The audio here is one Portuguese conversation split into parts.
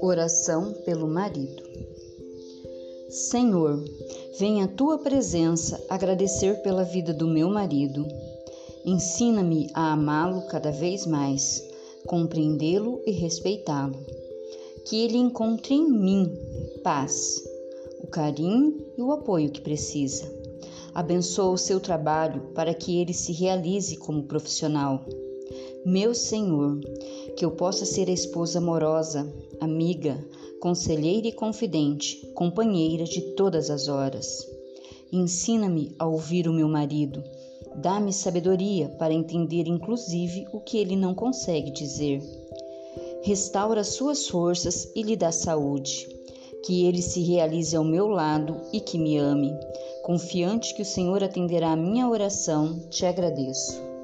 Oração pelo marido. Senhor, venha à tua presença agradecer pela vida do meu marido. Ensina-me a amá-lo cada vez mais, compreendê-lo e respeitá-lo. Que ele encontre em mim paz, o carinho e o apoio que precisa. Abençoa o seu trabalho para que ele se realize como profissional. Meu Senhor, que eu possa ser a esposa amorosa, amiga, conselheira e confidente, companheira de todas as horas. Ensina-me a ouvir o meu marido. Dá-me sabedoria para entender, inclusive, o que ele não consegue dizer. Restaura suas forças e lhe dá saúde. Que ele se realize ao meu lado e que me ame. Confiante que o Senhor atenderá a minha oração, te agradeço.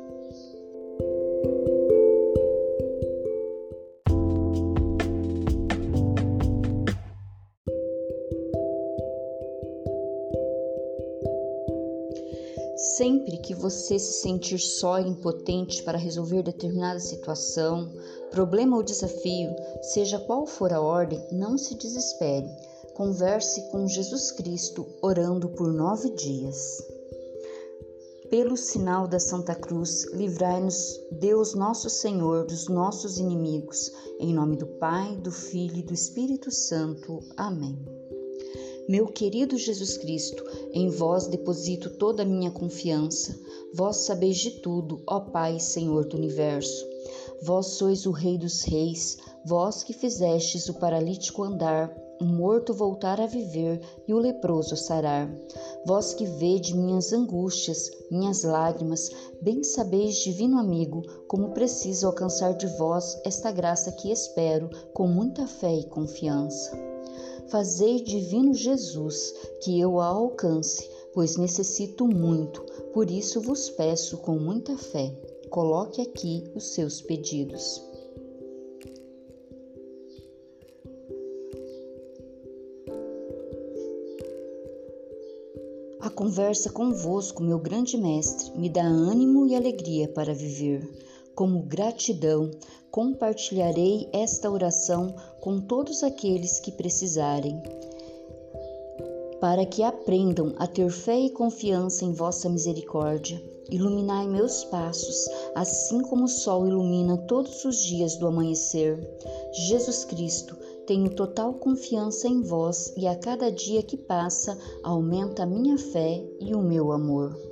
Sempre que você se sentir só e impotente para resolver determinada situação, problema ou desafio, seja qual for a ordem, não se desespere. Converse com Jesus Cristo orando por nove dias. Pelo sinal da Santa Cruz, livrai-nos, Deus nosso Senhor, dos nossos inimigos. Em nome do Pai, do Filho e do Espírito Santo. Amém. Meu querido Jesus Cristo, em vós deposito toda a minha confiança. Vós sabeis de tudo, ó Pai, Senhor do universo. Vós sois o Rei dos Reis, vós que fizestes o paralítico andar, o morto voltar a viver e o leproso sarar. Vós que vede minhas angústias, minhas lágrimas, bem sabeis, divino amigo, como preciso alcançar de vós esta graça que espero com muita fé e confiança. Fazei, divino Jesus, que eu a alcance, pois necessito muito, por isso vos peço com muita fé. Coloque aqui os seus pedidos. A conversa convosco, meu grande mestre, me dá ânimo e alegria para viver. Como gratidão, compartilharei esta oração com todos aqueles que precisarem, para que aprendam a ter fé e confiança em vossa misericórdia. Iluminai meus passos, assim como o sol ilumina todos os dias do amanhecer. Jesus Cristo, tenho total confiança em vós e a cada dia que passa aumenta a minha fé e o meu amor.